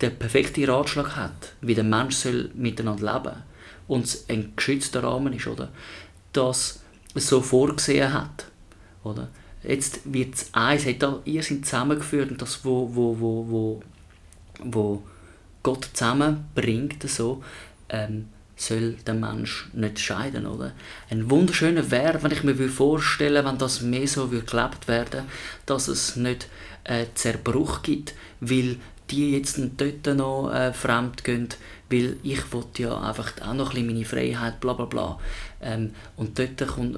der perfekte Ratschlag hat, wie der Mensch soll miteinander leben und es ein geschützter Rahmen ist, oder? Das so vorgesehen hat, oder? Jetzt wird es eins, hat da, ihr seid zusammengeführt und das, wo, wo, wo, wo, wo Gott zusammenbringt, so, ähm, soll der Mensch nicht scheiden, oder? Ein wunderschöner wäre, wenn ich mir vorstellen wenn das mehr so gelebt werden, dass es nicht äh, Zerbruch gibt, weil die jetzt dort noch äh, fremd gehen, weil ich wollte ja einfach auch noch ein bisschen meine Freiheit, bla bla bla. Ähm, und dort kommt,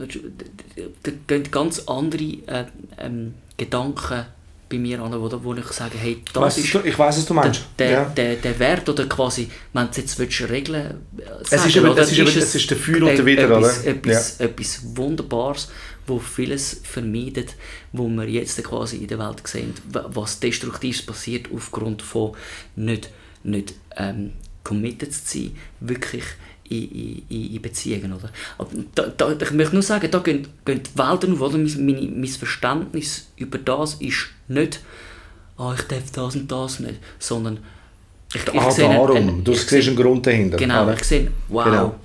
da gehen ganz andere äh, ähm, Gedanken bei mir an, wo, wo ich sage, hey, das Weißt ist ich weiß, was du meinst. der, der, ja. der, der Wert oder quasi, wenn du jetzt willst, regeln willst, Es ist eben- es ist eben- es ist der Für und der Wider, etwas, oder? Etwas, etwas Wunderbares, wo vieles vermeidet, wo wir jetzt quasi in der Welt sehen, wa- was Destruktives passiert aufgrund von nicht, nicht ähm, committed zu sein, wirklich in, in, in Beziehungen. Oder? Aber Da, da, ich möchte nur sagen, da gehen, gehen die Welten auf. Oder? Mein, mein Verständnis über das ist nicht, ah, ich darf das und das nicht, sondern ich, Ah, sehe einen- darum. einen- du ich siehst einen Grund dahinter. Genau, oder? ich sehe, wow, Genau.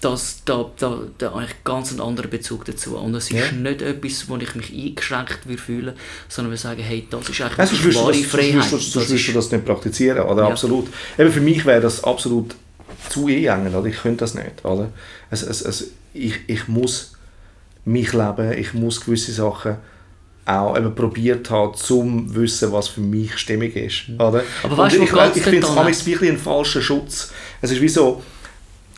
Das, da, da, da habe ich ganz einen anderen Bezug dazu. Und es ist Ja. nicht etwas, wo ich mich eingeschränkt würde fühlen, sondern wir sagen, hey, das ist eigentlich würdest du wahre das, Freiheit. sonst Das würdest du das nicht praktizieren, oder? Ja. Absolut. Eben für mich wäre das absolut zu einengen, oder? Ich könnte das nicht, oder? Es, es, es, ich, ich muss mich leben, ich muss gewisse Sachen auch eben probiert haben, zum zu wissen, was für mich stimmig ist, oder? Aber weißt Und ich, ich denn finde es dann? manchmal wirklich ein falscher Schutz. Es ist wie so,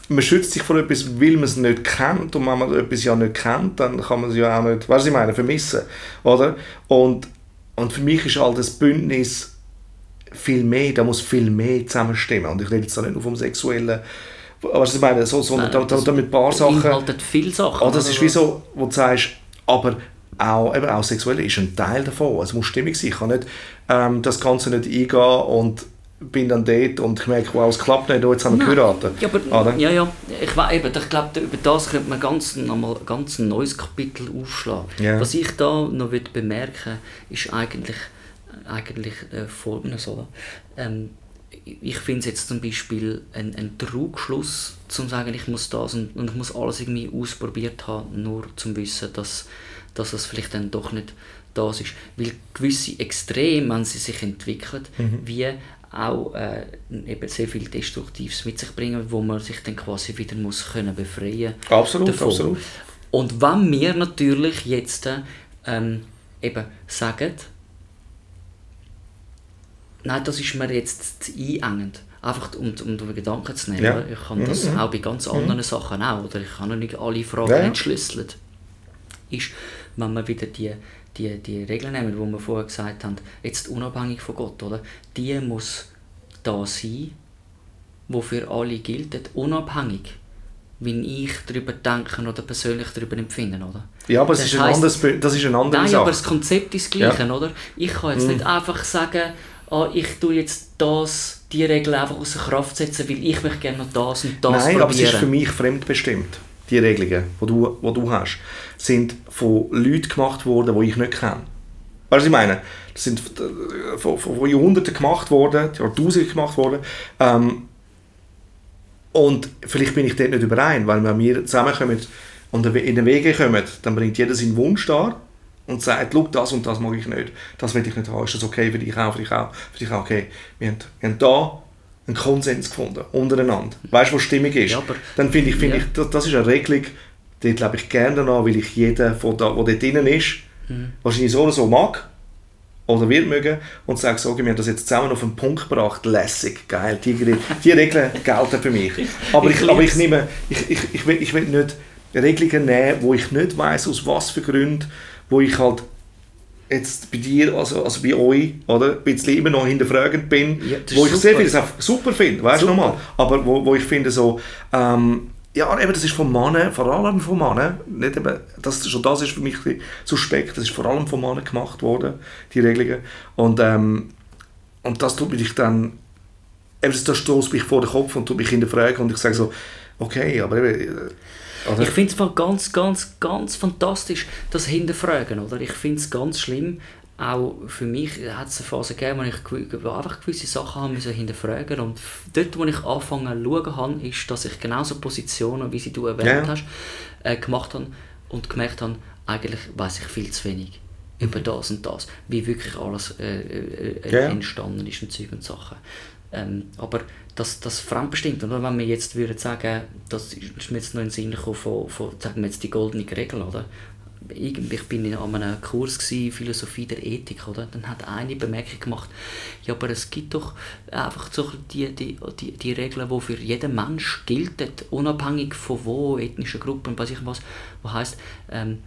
man schützt sich vor etwas, weil man es nicht kennt und wenn man etwas ja nicht kennt, dann kann man es ja auch nicht, was ich meine, vermissen, oder? Und, und für mich ist all das Bündnis viel mehr, da muss viel mehr zusammenstimmen und ich rede jetzt da nicht nur vom Sexuellen, was ich meine, so, sondern da, da, das da mit ein paar Sachen, beinhaltet viele Sachen. oh, das oder? ist wie so, wo du sagst, aber auch, eben auch sexuell ist ein Teil davon. Es muss stimmig sein. Ich kann nicht ähm, das Ganze nicht eingehen und bin dann dort und ich merke, wow, es klappt nicht, oh, jetzt haben wir geheiratet. Ja, aber, Oder? ja, ja, ich, eben, ich glaube, über das könnte man ganz, nochmal ganz ein neues Kapitel aufschlagen. Ja. Was ich da noch bemerken ist eigentlich, eigentlich äh, folgendes. Oder? Ähm, ich finde es jetzt zum Beispiel ein, ein Trugschluss, zum sagen, ich muss das und, und ich muss alles irgendwie ausprobiert haben, nur zum Wissen, dass, dass es vielleicht dann doch nicht das ist. Weil gewisse Extreme, wenn sie sich entwickeln, Mhm. wie auch äh, eben sehr viel Destruktives mit sich bringen, wo man sich dann quasi wieder muss können befreien Absolut, davon. absolut. Und wenn wir natürlich jetzt ähm, eben sagen, nein, das ist mir jetzt zu einengend. Einfach um, um den Gedanken zu nehmen. Ja. Ich kann das Mhm. auch bei ganz anderen Sachen auch. Oder ich kann noch nicht alle Fragen Ja, entschlüsseln. Ist, wenn wir wieder die, die, die Regeln nehmen, die wir vorher gesagt haben, jetzt unabhängig von Gott, oder? Die muss da sein, wo für alle gilt, unabhängig, wie ich darüber denke oder persönlich darüber empfinde, oder? Ja, aber es Das ist ein heisst- anderes, das ist eine andere Nein, Sache. aber das Konzept ist das Gleiche, oder? Ich kann jetzt nicht einfach sagen, ah, ich tue jetzt das, die Regel einfach außer Kraft setzen, weil ich möchte gerne noch das und das Nein, aber es ist für probieren. mich fremdbestimmt. Die Regelungen, die du, die du hast, sind von Leuten gemacht worden, die ich nicht kenne. Weißt du, was ich meine? Das sind äh, von, von, von Jahrhunderten gemacht worden, Jahrtausenden gemacht worden. Ähm, und vielleicht bin ich dort nicht überein, weil wenn wir zusammenkommen und in den Wege kommen, dann bringt jeder seinen Wunsch dar und sagt, schau, das und das mag ich nicht, das will ich nicht haben, ist das okay für dich auch, für dich auch, für dich auch okay. Wir haben, wir haben da einen Konsens gefunden, untereinander. Weißt du, was stimmig ist? Ja, aber- dann finde ich, finde Ja. ich das, das ist eine Regelung, die lebe ich gerne danach, weil ich jeden, der da, der dort drin ist, Mhm. wahrscheinlich so oder so mag oder wird mögen und sage so, wir haben das jetzt zusammen auf einen Punkt gebracht, lässig, geil, die, die Regeln gelten für mich. Aber Ich ich, aber ich nehme, ich, ich, ich, will, ich will nicht Regelungen nehmen, wo ich nicht weiß aus was für Gründen, wo ich halt jetzt bei dir, also, also bei euch, oder, ein bisschen immer noch hinterfragend bin, Ja, wo ich sehr super. vieles auch super finde, weißt du nochmal, aber wo, wo ich finde so, ähm, ja, eben, das ist von Männern, vor allem von Männern, nicht eben, das, schon das ist für mich suspekt, das ist vor allem von Männern gemacht worden, die Regelungen, und, ähm, und das tut mich dann, eben, das stößt mich vor den Kopf und tut mich hinterfragen und ich sage so, okay, aber eben, äh, oder? Ich finde es ganz, ganz, ganz fantastisch, das Hinterfragen. Oder? Ich finde es ganz schlimm, auch für mich hat es eine Phase gegeben, wo ich gew- wo einfach gewisse Sachen haben müssen hinterfragen und dort, wo ich angefangen zu schauen habe, ist, dass ich genauso Positionen, wie sie du erwähnt Ja, hast, äh, gemacht habe und gemerkt habe, eigentlich weiß ich viel zu wenig über das und das, wie wirklich alles äh, äh, äh, Ja, entstanden ist und Zeug und Sachen. Ähm, aber das, das fremdbestimmt, oder? Wenn wir jetzt würden sagen, das ist ist mir jetzt noch in den Sinn gekommen von, von sagen wir jetzt die goldene Regel, oder? Ich bin in an einem Kurs gewesen, Philosophie der Ethik, oder? Dann hat eine Bemerkung gemacht, ja, aber es gibt doch einfach so die, die, die, die Regeln, die für jeden Mensch gelten, unabhängig von wo, ethnische Gruppen, weiß ich was, wo heisst, ähm,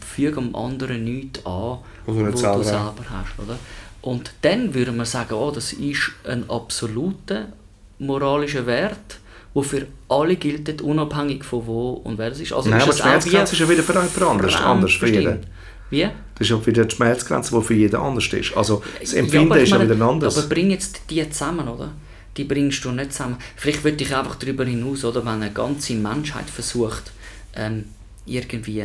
füge am anderen nichts an, Was du selber selber hast, oder? Und dann würde man sagen, oh, das ist ein absoluter moralischer Wert, der für alle gilt, unabhängig von wo und wer das ist. Also Nein, ist aber die Schmerzgrenze ist ja wieder für jemand anders, anders für jeden. Wie? Das ist ja wieder die Schmerzgrenze, die für jeden anders ist. Also das Empfinden ich ist ja wieder anders. Aber bring jetzt die zusammen, oder? Die bringst du nicht zusammen. Vielleicht würde ich einfach darüber hinaus, oder, wenn eine ganze Menschheit versucht, ähm, irgendwie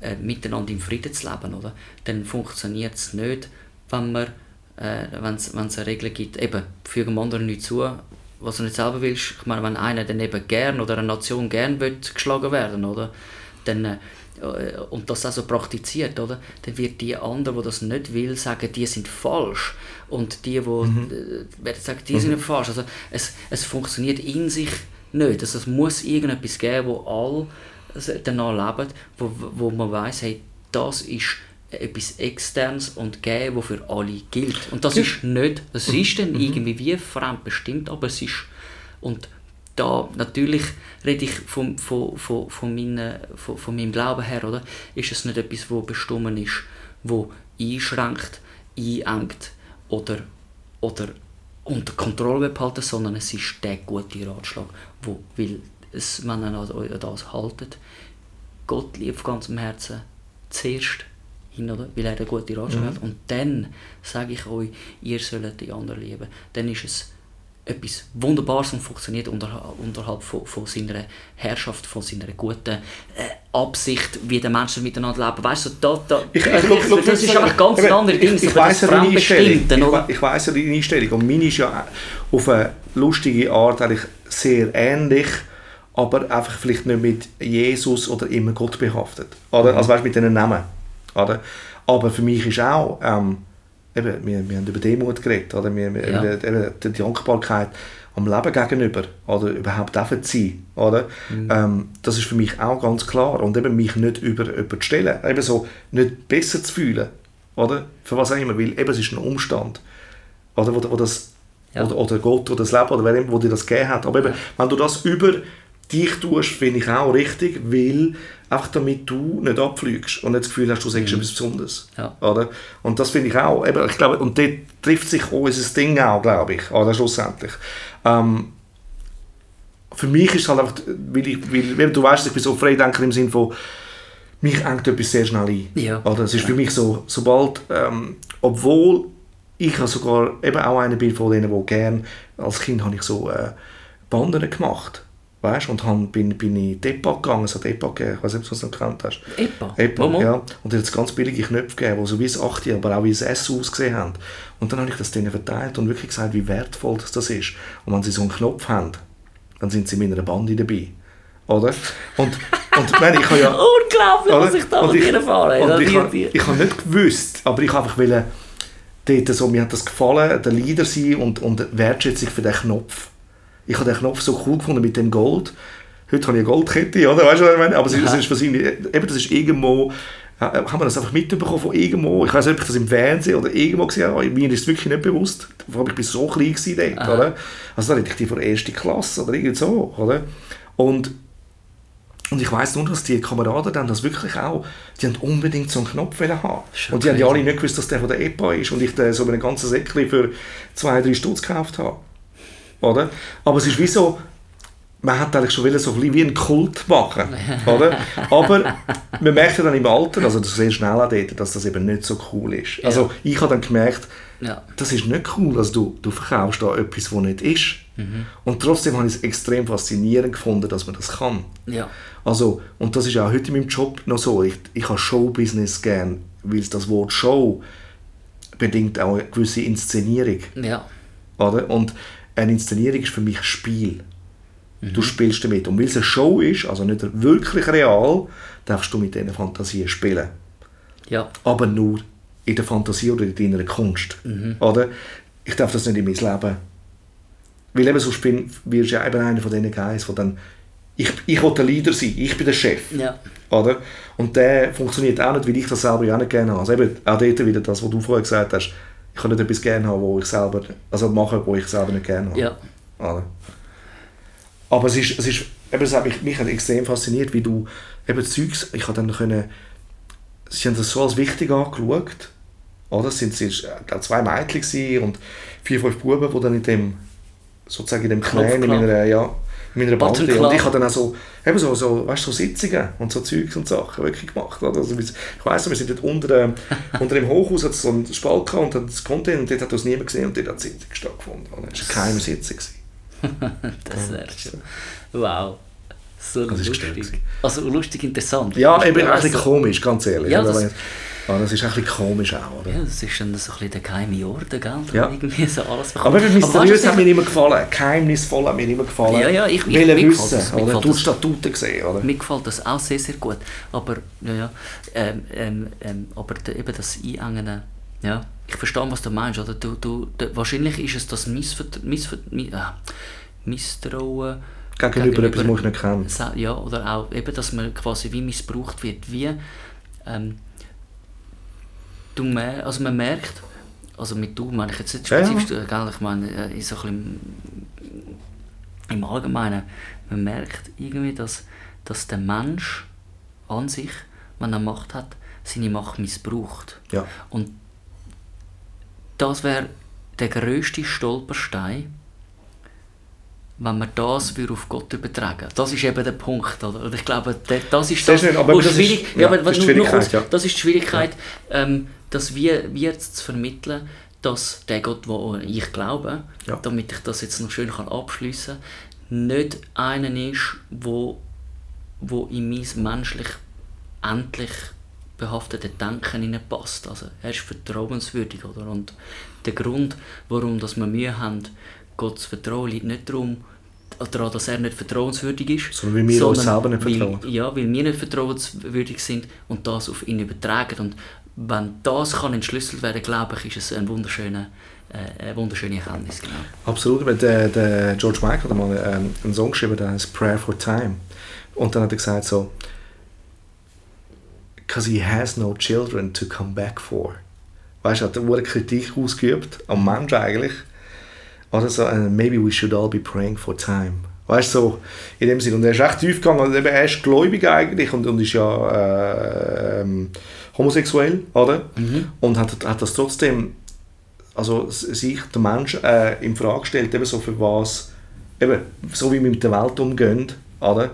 äh, miteinander im Frieden zu leben, oder? Dann funktioniert es nicht, wenn man äh, wenn es eine Regel gibt, eben, füge dem anderen nicht zu, was du nicht selber willst. Ich meine, wenn einer dann eben gern oder eine Nation gern will geschlagen werden, oder? Dann, äh, und das auch so praktiziert, oder? Dann wird die andere, die das nicht will, sagen, die sind falsch. Und die, die Mhm. äh, werden sagen, die sind nicht falsch. Also es, es funktioniert in sich nicht. Also es muss irgendetwas geben, wo alle danach leben, wo, wo man weiß, hey, das ist etwas Externes und Geben, das für alle gilt. Und das ist nicht, das ist dann irgendwie wie fremdbestimmt, aber es ist, und da natürlich rede ich von, von, von, von, meinen, von, von meinem Glauben her, oder? Ist es nicht etwas, wo bestimmt ist, wo einschränkt, einengt oder, oder unter Kontrolle behalten, sondern es ist der gute Ratschlag, wo, weil es, wenn ihr an an das haltet, Gott liebt von ganzem Herzen zuerst hin, oder? weil er der gute Ratschlag Mhm. hat. Und dann sage ich euch, ihr sollt die anderen lieben. Dann ist es etwas Wunderbares und funktioniert unter, unterhalb von, von seiner Herrschaft, von seiner guten äh, Absicht, wie die Menschen miteinander leben. Weißt du, da, da, Ich, ich, look, look, das ist einfach ganz eben, ein anderes Ding. Ich, ich weiss ja deine Einstellung. Ich, ich weiss ja deine Einstellung. Und meine ist ja auf eine lustige Art eigentlich sehr ähnlich, aber einfach vielleicht nicht mit Jesus oder immer Gott behaftet. Oder? Mhm. Also weißt, mit diesen Namen. Oder? Aber für mich ist auch, ähm, eben, wir, wir haben über Demut geredet, oder? Wir, wir, Ja. eben, die Dankbarkeit am Leben gegenüber oder überhaupt zu sein, oder? Mhm. Ähm, das ist für mich auch ganz klar und eben mich nicht über, über zu stellen, eben so nicht besser zu fühlen, oder? Für was auch immer, weil eben es ist ein Umstand. oder wo, wo das, Ja. oder, oder Gott oder das Leben oder wer immer, wo dir das gegeben hat. Aber eben, wenn du das über dich tust, finde ich auch richtig, weil einfach damit du nicht abfliegst und nicht das Gefühl hast, du sagst etwas Besonderes. Mhm. Ja. Oder? Und das finde ich auch, eben, ich glaube, und dort trifft sich unser Ding auch, glaube ich, oder schlussendlich. Ähm, für mich ist es halt einfach, weil, ich, weil, du weißt, ich bin so Freidenker im Sinne von, mich engt etwas sehr schnell ein. Ja. Oder? Es ist für mich so, sobald, ähm, obwohl ich ja sogar eben auch einer bin von denen, die gerne, als Kind habe ich so äh, Banden gemacht. Weißt? Und han, bin, bin in Depa gegangen, es hat Depa gegeben, ich weiß nicht, ob du das noch gekannt hast. Epa? Epa, ja. Und da hat es ganz billige Knöpfe gegeben, die so wie ein 8 aber auch wie ein S ausgesehen haben. Und dann habe ich das denen verteilt und wirklich gesagt, wie wertvoll das, das ist. Und wenn sie so einen Knopf haben, dann sind sie in meiner Bande dabei. Oder? Und, und nein, ich habe ja... Unglaublich, was Oder? ich da Und ich- dir erfahren habe. ich, Die- habe- die- ich habe nicht gewusst, aber ich habe einfach wollen, dort so, mir hat das gefallen, der Leader sein und, und die Wertschätzung für den Knopf. Ich habe den Knopf so cool gefunden mit dem Gold. Heute habe ich eine Goldkette, oder? Weißt du, was ich meine? Aber es ist, es ist wahrscheinlich, eben, das ist irgendwo, äh, haben wir das einfach mitbekommen von irgendwo, ich weiß nicht, ob ich das im Fernsehen oder irgendwo gesehen habe, mir ist es wirklich nicht bewusst, vor allem ich bin so klein gewesen dort, oder? Also da rede ich die von der ersten Klasse oder irgendwie so, oder? Und und ich weiß nur, dass die Kameraden dann das wirklich auch, die haben unbedingt so einen Knopf haben. Und die haben ja alle nicht gewusst, dass der von der EPA ist und ich so einen ganzen Säckchen für zwei, drei Stutz gekauft habe. Oder? Aber es ist wie so, man hat eigentlich schon wollen, so ein bisschen wie einen Kult machen. Oder? Aber man merkt ja dann im Alter, also das sehr schnell auch dort, dass das eben nicht so cool ist. Also ich habe dann gemerkt, Ja. das ist nicht cool, also du, du verkaufst da etwas, was nicht ist. Mhm. Und trotzdem habe ich es extrem faszinierend gefunden, dass man das kann. Ja. Also, und das ist auch heute in meinem Job noch so. Ich, ich habe Showbusiness gern, weil das Wort Show bedingt auch eine gewisse Inszenierung. Ja. Oder? Und eine Inszenierung ist für mich ein Spiel. Du spielst damit. Und weil es eine Show ist, also nicht wirklich real, darfst du mit diesen Fantasien spielen. Ja. Aber nur in der Fantasie oder in deiner Kunst. Oder? Ich darf das nicht in mein Leben. Weil eben sonst bin, wirst du ja eben einer von diesen Guys, der dann ich, ich will der Leader sein, ich bin der Chef. Ja. Oder? Und der funktioniert auch nicht, weil ich das selber ja auch nicht gerne habe. Also eben auch dort wieder das, was du vorher gesagt hast, ich kann nicht etwas gerne haben, wo ich selber, also machen, wo ich selber nicht gerne habe. Ja. Oder? Aber es ist, es ist eben, es hat mich, mich hat extrem fasziniert, wie du eben Zeugs, ich habe dann können, sie haben das so als wichtig angeschaut, oder? Es sind, ist, äh, zwei Mädchen und vier, fünf Buben, die dann in dem, sozusagen in dem Clan, in meiner, ja, meiner Bande, und ich habe dann auch so, eben so, so, weißt, so Sitzungen und so Zeugs und Sachen wirklich gemacht? Also, ich weiss wir sind dort unter, dem- unter dem Hochhaus, hat es so einen Spalt gehabt und dann das Container und dort hat das niemand gesehen und dort hat die Sitzung stattgefunden, oder? Es war eine geheime Sitzung. Das wäre schon. Wow. So Das lustig. Also lustig interessant. Ja, Ich eben bin ein bisschen also- komisch, ganz ehrlich. Ja, oder? das- ja, das ist ein bisschen komisch auch, oder? Ja, das ist dann so ein bisschen der geheime Orde, gell? Ja. Irgendwie so alles Aber weißt du, mysteriös hat mir immer gefallen, geheimnisvoll hat mir immer gefallen. Ja, ja, ich- ich- mir wissen, das, oder? Du das. Statuten gesehen, oder? Mir gefällt das auch sehr, sehr gut. Aber, ja, ja, ähm, ähm, ähm, aber eben das Einengen, ja, ich verstehe, was du meinst. Oder? Du, du, da, wahrscheinlich ist es das Missvert Missvert Mi äh, Misstrauen Gegenüber etwas, was ich nicht kenne. Ja, oder auch eben, dass man quasi wie missbraucht wird. Wie, ähm, du mer also man merkt, also mit du meine ich jetzt nicht Ja, ja. spezifisch, äh, gell, ich meine äh, in so ein bisschen im Allgemeinen, man merkt irgendwie, dass, dass der Mensch an sich, wenn er Macht hat, seine Macht missbraucht. Ja. Und das wäre der grösste Stolperstein, wenn man das auf Gott übertragen Das ist eben der Punkt. Oder? Und ich glaube, das ist Das das, ist nicht, aber wo das ist- schwierig, ja, ja, aber das ist die Schwierigkeit, ja. das ist die Schwierigkeit, ähm, dass wir, wir jetzt zu vermitteln, dass der Gott, wo ich glaube, Ja. damit ich das jetzt noch schön kann abschließen nicht einer ist, wo, wo in mein menschlich endlich behaftete Denken hineinpasst. Also er ist vertrauenswürdig. Oder? Und der Grund, warum dass wir Mühe haben, Gott zu vertrauen, liegt nicht darum, daran, dass er nicht vertrauenswürdig ist, Sondern weil wir uns selber nicht weil, vertrauen. Ja, weil wir nicht vertrauenswürdig sind und das auf ihn übertragen. Und wenn das kann entschlüsselt werden, glaube ich, ist es ein wunderschöne, äh, eine wunderschöne Erkenntnis. Genau. Absolut. Der, der George Michael hat mal ähm, einen Song geschrieben, der heißt Prayer for Time. Und dann hat er gesagt so, because he has no children to come back for. weißt du, hat eine Kritik ausgeübt am Mensch eigentlich. Oder so, uh, maybe we should all be praying for time. Weißt du, so in dem Sinne. Und er ist echt tief gegangen. Und eben, er ist gläubig eigentlich und, und ist ja äh, ähm, homosexuell, oder? Und hat, hat das trotzdem, also sich der Mensch äh, in Frage gestellt, eben so für was, eben, so wie wir mit der Welt umgehen, oder?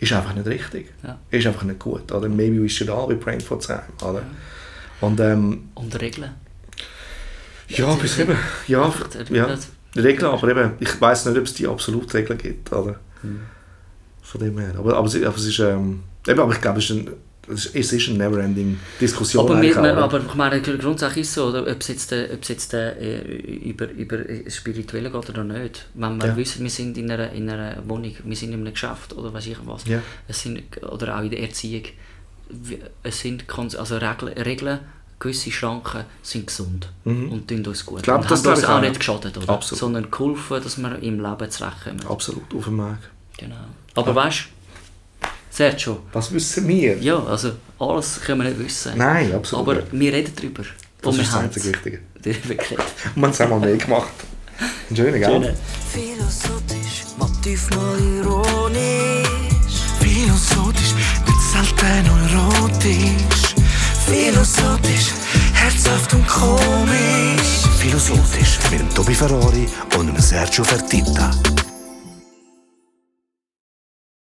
Ist einfach nicht richtig. Ja. Ist einfach nicht gut, oder? Maybe we should all be praying for time, oder? Und ähm, Und Regeln. ja, bis eben, ja, ja. Regeln, aber eben, ich weiß nicht, ob es die absolute Regeln gibt, oder? Hm. Von dem her. Aber, aber, es, aber es ist, ähm, eben, aber ich glaube, es ist, ein, es ist- es eine never-ending Diskussion. Aber, wir, wir, aber ich meine, Grundsache ist so, oder, ob es jetzt, äh, ob es jetzt äh, über, über das Spirituelle geht oder nicht. Wenn wir Ja. wissen, wir sind in einer, in einer Wohnung, wir sind in einem Geschäft oder weiß ich was, Ja. es sind, oder auch in der Erziehung, es sind also Regeln, Regeln, gewisse Schranken sind gesund und tun uns gut. Ich glaub, und das haben uns auch nicht geschadet, oder? Absolut. sondern geholfen, dass wir im Leben zurechtkommen. Absolut, auf dem Weg. Genau. Aber weißt Sergio, Was wissen wir? ja, also alles können wir nicht wissen. Nein, absolut Aber nicht. wir reden darüber. Das Und ist das einzige. Und wir haben es einmal mehr gemacht. Ein schöner, gell? Philosophisch, motiv mal ironisch. Philosophisch, nicht selten erotisch. Philosophisch, herzhaft und komisch. Philosophisch mit dem Tobi Ferrari und dem Sergio Fertitta.